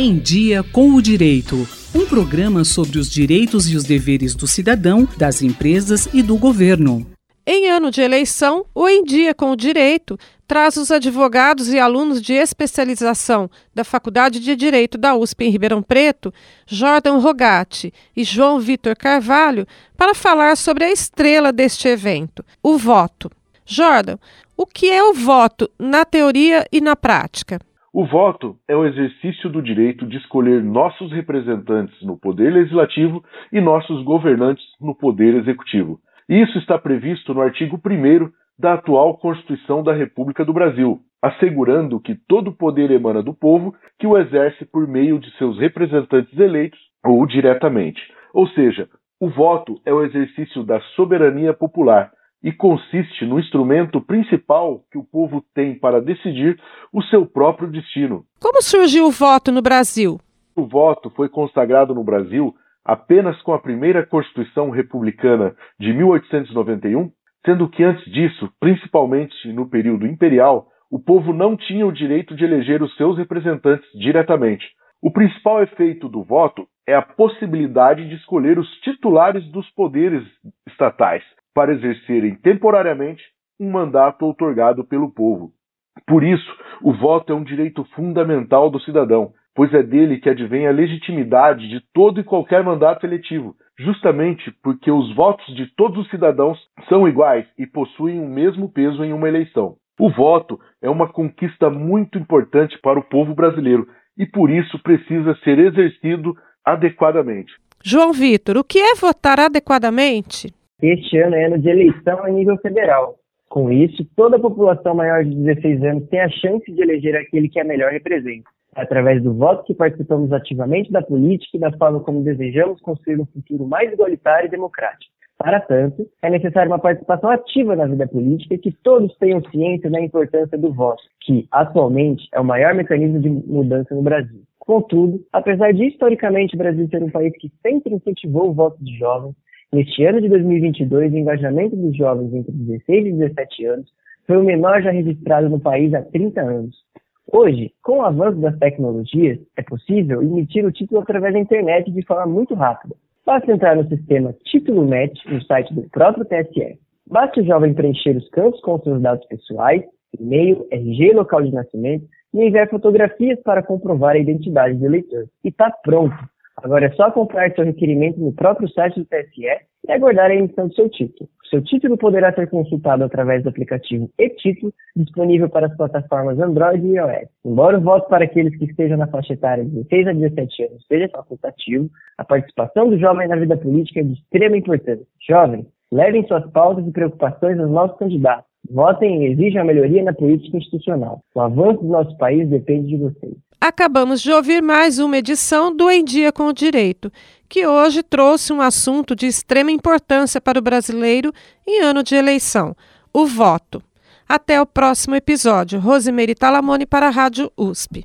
Em Dia com o Direito. Um programa sobre os direitos e os deveres do cidadão, das empresas e do governo. Em ano de eleição, o Em Dia com o Direito traz os advogados e alunos de especialização da Faculdade de Direito da USP em Ribeirão Preto, Jordan Rogatti e João Vitor Carvalho, para falar sobre a estrela deste evento, o voto. Jordan, o que é o voto na teoria e na prática? O voto é o exercício do direito de escolher nossos representantes no Poder Legislativo e nossos governantes no Poder Executivo. Isso está previsto no artigo 1 da atual Constituição da República do Brasil, assegurando que todo poder emana do povo que o exerce por meio de seus representantes eleitos ou diretamente. Ou seja, o voto é o exercício da soberania popular e consiste no instrumento principal que o povo tem para decidir o seu próprio destino. Como surgiu o voto no Brasil? O voto foi consagrado no Brasil apenas com a primeira Constituição Republicana de 1891, sendo que antes disso, principalmente no período imperial, o povo não tinha o direito de eleger os seus representantes diretamente. O principal efeito do voto é a possibilidade de escolher os titulares dos poderes estatais, para exercerem temporariamente um mandato outorgado pelo povo. Por isso, o voto é um direito fundamental do cidadão, pois é dele que advém a legitimidade de todo e qualquer mandato eletivo, justamente porque os votos de todos os cidadãos são iguais e possuem o mesmo peso em uma eleição. O voto é uma conquista muito importante para o povo brasileiro e por isso precisa ser exercido adequadamente. João Vitor, o que é votar adequadamente? Este ano é ano de eleição a nível federal. Com isso, toda a população maior de 16 anos tem a chance de eleger aquele que a melhor representa. É através do voto que participamos ativamente da política e da forma como desejamos construir um futuro mais igualitário e democrático. Para tanto, é necessária uma participação ativa na vida política e que todos tenham ciência da importância do voto, que, atualmente, é o maior mecanismo de mudança no Brasil. Contudo, apesar de historicamente o Brasil ser um país que sempre incentivou o voto de jovens, Neste ano de 2022, o engajamento dos jovens entre 16 e 17 anos foi o menor já registrado no país há 30 anos. Hoje, com o avanço das tecnologias, é possível emitir o título através da internet de forma muito rápida. Basta entrar no sistema Título Net no site do próprio TSE. Basta o jovem preencher os campos com seus dados pessoais, e-mail, RG local de nascimento e enviar fotografias para comprovar a identidade do eleitor. E está pronto! Agora é só comprar seu requerimento no próprio site do TSE e aguardar a emissão do seu título. O seu título poderá ser consultado através do aplicativo e-Título, disponível para as plataformas Android e iOS. Embora o voto para aqueles que estejam na faixa etária de 16 a 17 anos seja facultativo, a participação do jovem na vida política é de extrema importância. Jovens, levem suas pautas e preocupações aos nossos candidatos. Votem e exijam a melhoria na política institucional. O avanço do nosso país depende de vocês. Acabamos de ouvir mais uma edição do Em Dia com o Direito, que hoje trouxe um assunto de extrema importância para o brasileiro em ano de eleição: o voto. Até o próximo episódio. Rosemary Talamone para a Rádio USP.